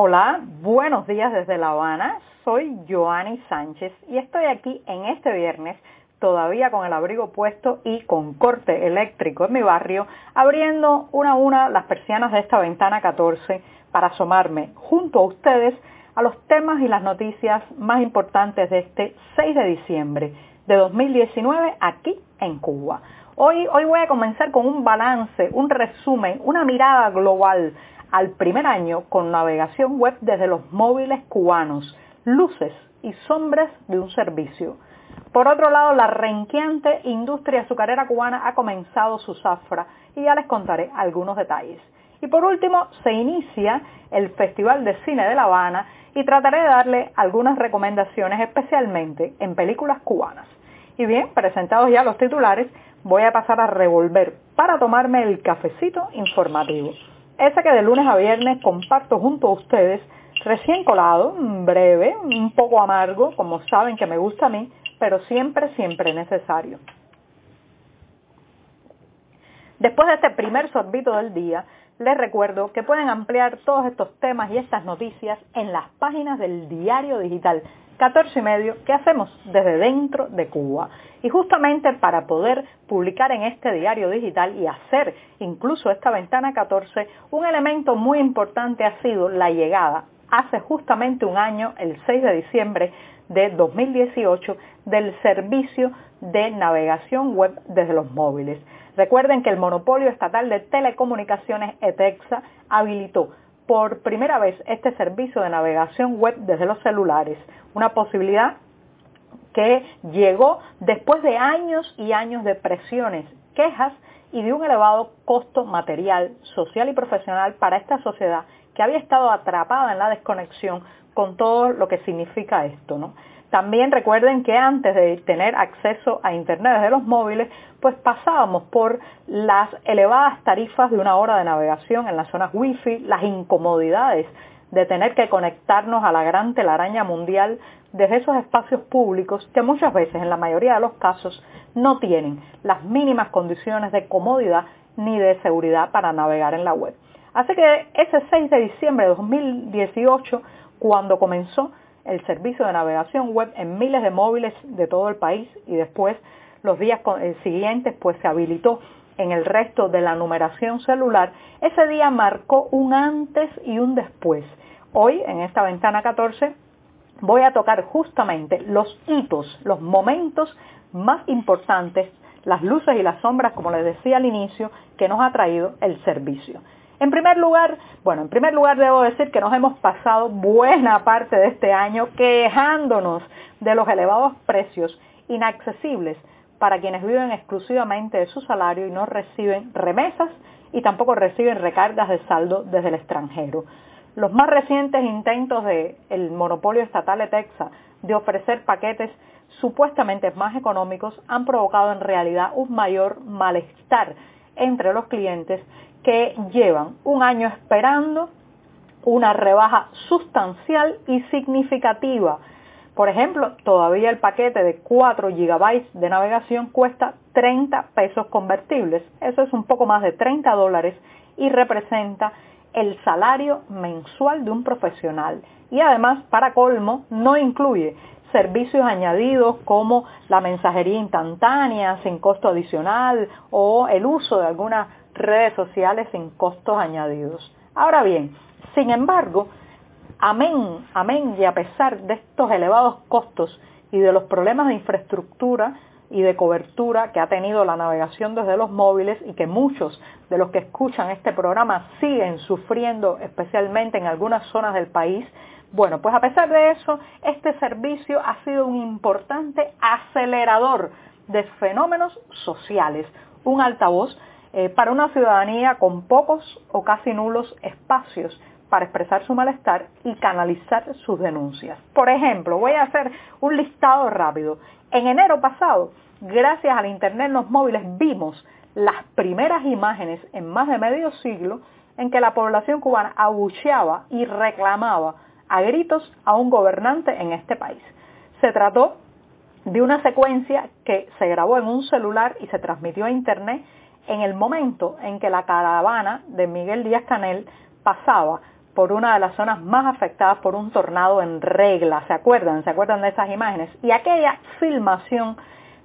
Hola, buenos días desde La Habana. Soy Joanny Sánchez y estoy aquí en este viernes todavía con el abrigo puesto y con corte eléctrico en mi barrio, abriendo una a una las persianas de esta ventana 14 para asomarme junto a ustedes a los temas y las noticias más importantes de este 6 de diciembre de 2019 aquí en Cuba. Hoy, hoy voy a comenzar con un balance, un resumen, una mirada global al primer año con navegación web desde los móviles cubanos, luces y sombras de un servicio. Por otro lado, la renqueante industria azucarera cubana ha comenzado su zafra y ya les contaré algunos detalles. Y por último, se inicia el Festival de Cine de La Habana y trataré de darle algunas recomendaciones especialmente en películas cubanas. Y bien, presentados ya los titulares, voy a pasar a revolver para tomarme el cafecito informativo. Ese que de lunes a viernes comparto junto a ustedes, recién colado, breve, un poco amargo, como saben que me gusta a mí, pero siempre, siempre necesario. Después de este primer sorbito del día, les recuerdo que pueden ampliar todos estos temas y estas noticias en las páginas del diario digital 14 y medio que hacemos desde dentro de Cuba. Y justamente para poder publicar en este diario digital y hacer incluso esta ventana 14, un elemento muy importante ha sido la llegada hace justamente un año, el 6 de diciembre de 2018, del servicio de navegación web desde los móviles. Recuerden que el monopolio estatal de telecomunicaciones ETEXA habilitó por primera vez este servicio de navegación web desde los celulares, una posibilidad que llegó después de años y años de presiones, quejas y de un elevado costo material, social y profesional para esta sociedad que había estado atrapada en la desconexión con todo lo que significa esto, ¿no? También recuerden que antes de tener acceso a Internet desde los móviles, pues pasábamos por las elevadas tarifas de una hora de navegación en las zonas Wi-Fi, las incomodidades de tener que conectarnos a la gran telaraña mundial desde esos espacios públicos que muchas veces, en la mayoría de los casos, no tienen las mínimas condiciones de comodidad ni de seguridad para navegar en la web. Así que ese 6 de diciembre de 2018, cuando comenzó el servicio de navegación web en miles de móviles de todo el país y después los días eh, siguientes pues se habilitó en el resto de la numeración celular, ese día marcó un antes y un después. Hoy, en esta ventana 14, voy a tocar justamente los hitos, los momentos más importantes, las luces y las sombras, como les decía al inicio, que nos ha traído el servicio. En primer lugar, bueno, en primer lugar debo decir que nos hemos pasado buena parte de este año quejándonos de los elevados precios inaccesibles para quienes viven exclusivamente de su salario y no reciben remesas y tampoco reciben recargas de saldo desde el extranjero. Los más recientes intentos del monopolio estatal de Texas de ofrecer paquetes supuestamente más económicos han provocado en realidad un mayor malestar entre los clientes que llevan un año esperando una rebaja sustancial y significativa. Por ejemplo, todavía el paquete de 4 GB de navegación cuesta 30 pesos convertibles. Eso es un poco más de 30 dólares y representa el salario mensual de un profesional. Y además, para colmo, no incluye servicios añadidos como la mensajería instantánea sin costo adicional o el uso de alguna redes sociales sin costos añadidos. Ahora bien, sin embargo, amén, amén, y a pesar de estos elevados costos y de los problemas de infraestructura y de cobertura que ha tenido la navegación desde los móviles y que muchos de los que escuchan este programa siguen sufriendo, especialmente en algunas zonas del país, bueno, pues a pesar de eso, este servicio ha sido un importante acelerador de fenómenos sociales, un altavoz eh, para una ciudadanía con pocos o casi nulos espacios para expresar su malestar y canalizar sus denuncias. Por ejemplo, voy a hacer un listado rápido. En enero pasado, gracias al Internet en los móviles, vimos las primeras imágenes en más de medio siglo en que la población cubana abucheaba y reclamaba a gritos a un gobernante en este país. Se trató de una secuencia que se grabó en un celular y se transmitió a internet en el momento en que la caravana de Miguel Díaz Canel pasaba por una de las zonas más afectadas por un tornado en regla. ¿Se acuerdan? ¿Se acuerdan de esas imágenes? Y aquella filmación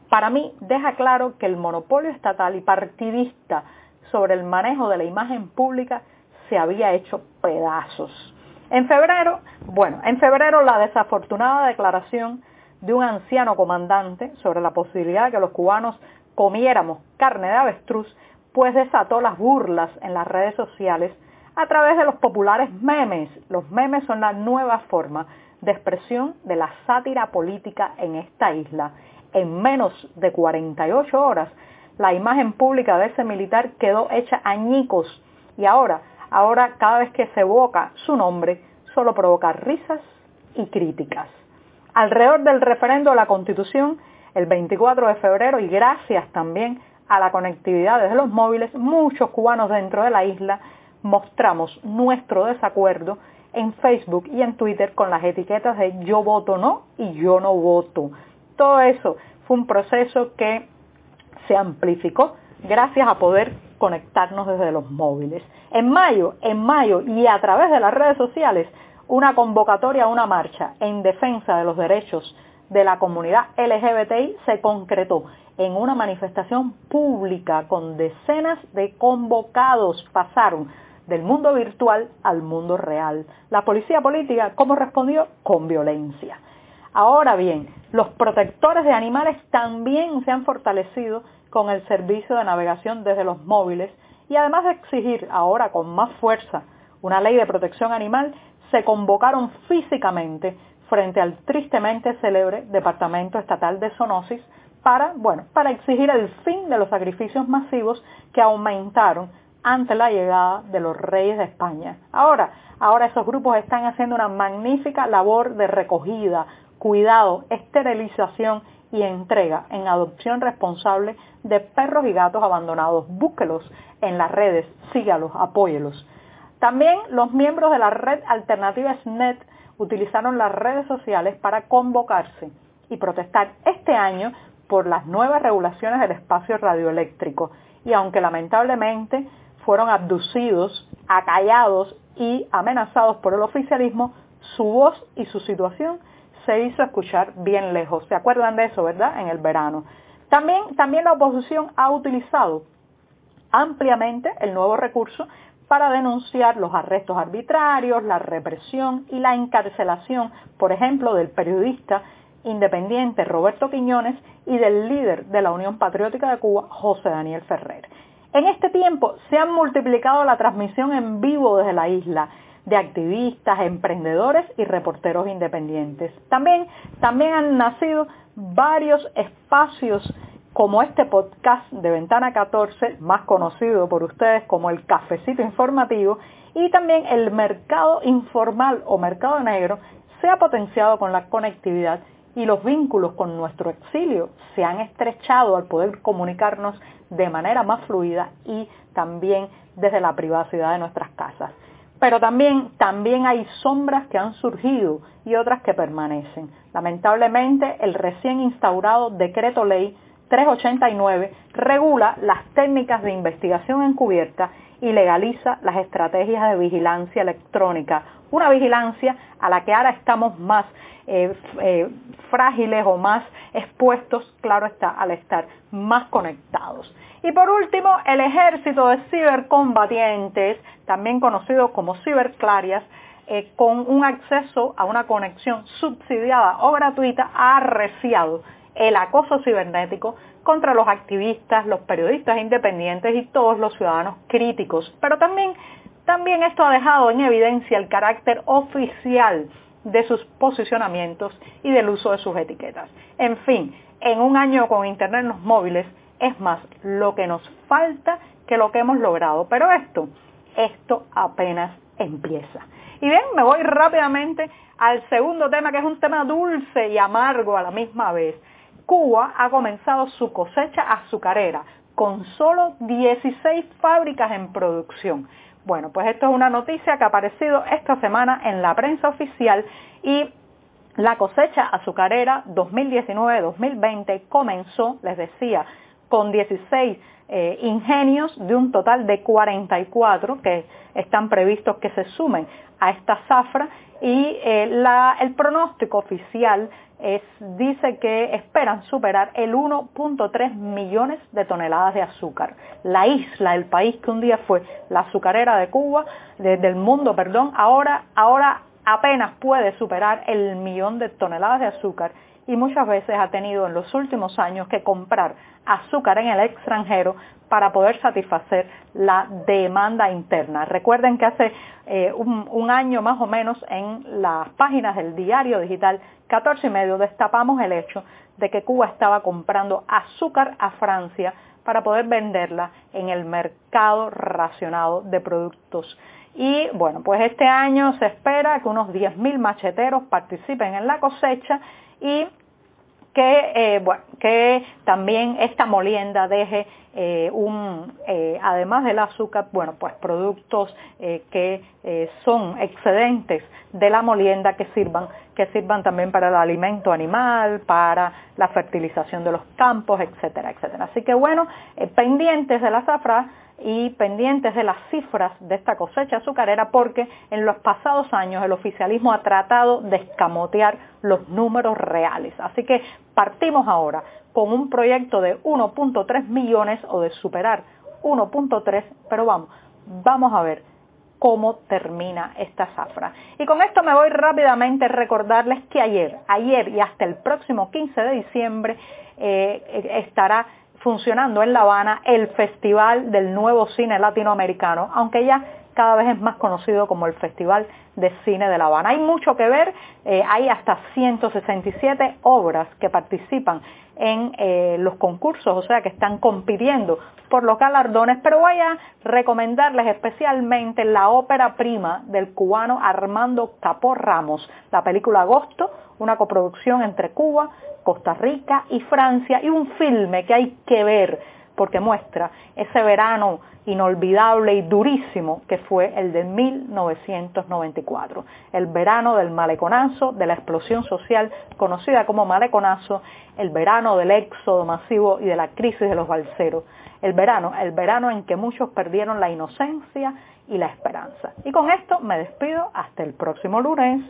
para mí deja claro que el monopolio estatal y partidista sobre el manejo de la imagen pública se había hecho pedazos. En febrero, bueno, en febrero la desafortunada declaración de un anciano comandante sobre la posibilidad de que los cubanos comiéramos carne de avestruz, pues desató las burlas en las redes sociales a través de los populares memes. Los memes son la nueva forma de expresión de la sátira política en esta isla. En menos de 48 horas, la imagen pública de ese militar quedó hecha añicos y ahora, ahora cada vez que se evoca su nombre, solo provoca risas y críticas. Alrededor del referendo de la Constitución, el 24 de febrero, y gracias también a la conectividad desde los móviles, muchos cubanos dentro de la isla mostramos nuestro desacuerdo en Facebook y en Twitter con las etiquetas de yo voto no y yo no voto. Todo eso fue un proceso que se amplificó gracias a poder conectarnos desde los móviles. En mayo, en mayo y a través de las redes sociales, una convocatoria una marcha en defensa de los derechos de la comunidad LGBTI se concretó en una manifestación pública con decenas de convocados. Pasaron del mundo virtual al mundo real. La policía política, ¿cómo respondió? Con violencia. Ahora bien, los protectores de animales también se han fortalecido con el servicio de navegación desde los móviles y además de exigir ahora con más fuerza una ley de protección animal, se convocaron físicamente frente al tristemente célebre Departamento Estatal de Zoonosis para, bueno, para exigir el fin de los sacrificios masivos que aumentaron ante la llegada de los reyes de España. Ahora, ahora esos grupos están haciendo una magnífica labor de recogida, cuidado, esterilización y entrega en adopción responsable de perros y gatos abandonados. Búsquelos en las redes, sígalos, apóyelos. También los miembros de la red alternativa SNET utilizaron las redes sociales para convocarse y protestar este año por las nuevas regulaciones del espacio radioeléctrico. Y aunque lamentablemente fueron abducidos, acallados y amenazados por el oficialismo, su voz y su situación se hizo escuchar bien lejos. ¿Se acuerdan de eso, verdad? En el verano. También, también la oposición ha utilizado ampliamente el nuevo recurso para denunciar los arrestos arbitrarios, la represión y la encarcelación, por ejemplo, del periodista independiente Roberto Quiñones y del líder de la Unión Patriótica de Cuba, José Daniel Ferrer. En este tiempo se han multiplicado la transmisión en vivo desde la isla de activistas, emprendedores y reporteros independientes. También, también han nacido varios espacios como este podcast de Ventana 14, más conocido por ustedes como el cafecito informativo, y también el mercado informal o mercado negro se ha potenciado con la conectividad y los vínculos con nuestro exilio se han estrechado al poder comunicarnos de manera más fluida y también desde la privacidad de nuestras. Pero también, también hay sombras que han surgido y otras que permanecen. Lamentablemente, el recién instaurado decreto ley 389 regula las técnicas de investigación encubierta y legaliza las estrategias de vigilancia electrónica, una vigilancia a la que ahora estamos más eh, eh, frágiles o más expuestos, claro está, al estar más conectados. Y por último, el ejército de cibercombatientes, también conocido como ciberclarias, eh, con un acceso a una conexión subsidiada o gratuita, ha arreciado el acoso cibernético contra los activistas, los periodistas independientes y todos los ciudadanos críticos. Pero también, también esto ha dejado en evidencia el carácter oficial de sus posicionamientos y del uso de sus etiquetas. En fin, en un año con Internet en los móviles, es más lo que nos falta que lo que hemos logrado. Pero esto, esto apenas empieza. Y bien, me voy rápidamente al segundo tema, que es un tema dulce y amargo a la misma vez. Cuba ha comenzado su cosecha azucarera con solo 16 fábricas en producción. Bueno, pues esto es una noticia que ha aparecido esta semana en la prensa oficial y la cosecha azucarera 2019-2020 comenzó, les decía, con 16 eh, ingenios de un total de 44 que están previstos que se sumen a esta zafra y eh, el pronóstico oficial dice que esperan superar el 1.3 millones de toneladas de azúcar. La isla, el país que un día fue la azucarera de Cuba, del mundo, perdón, ahora, ahora apenas puede superar el millón de toneladas de azúcar y muchas veces ha tenido en los últimos años que comprar azúcar en el extranjero para poder satisfacer la demanda interna. Recuerden que hace eh, un, año más o menos en las páginas del diario digital 14 y medio destapamos el hecho de que Cuba estaba comprando azúcar a Francia para poder venderla en el mercado racionado de productos. Y bueno, pues este año se espera que unos 10.000 macheteros participen en la cosecha y que, eh, bueno, que también esta molienda deje eh, un, eh, además del azúcar, bueno, pues productos que son excedentes de la molienda que sirvan, que sirvan también para el alimento animal, para la fertilización de los campos, etcétera, etcétera. Así que bueno, pendientes de la zafra y pendientes de las cifras de esta cosecha azucarera porque en los pasados años el oficialismo ha tratado de escamotear los números reales. Así que partimos ahora con un proyecto de 1.3 millones o de superar 1.3, pero vamos, vamos a ver cómo termina esta zafra. Y con esto me voy rápidamente a recordarles que ayer, ayer y hasta el próximo 15 de diciembre eh, estará funcionando en La Habana el Festival del Nuevo Cine Latinoamericano, aunque ya cada vez es más conocido como el Festival de Cine de La Habana. Hay mucho que ver, eh, hay hasta 167 obras que participan en eh, los concursos, o sea que están compitiendo por los galardones, pero voy a recomendarles especialmente la ópera prima del cubano Armando Capó Ramos, la película Agosto, una coproducción entre Cuba, Costa Rica y Francia, y un filme que hay que ver porque muestra ese verano inolvidable y durísimo que fue el de 1994, el verano del maleconazo, de la explosión social conocida como maleconazo, el verano del éxodo masivo y de la crisis de los balseros, el verano, el verano en que muchos perdieron la inocencia y la esperanza. Y con esto me despido hasta el próximo lunes.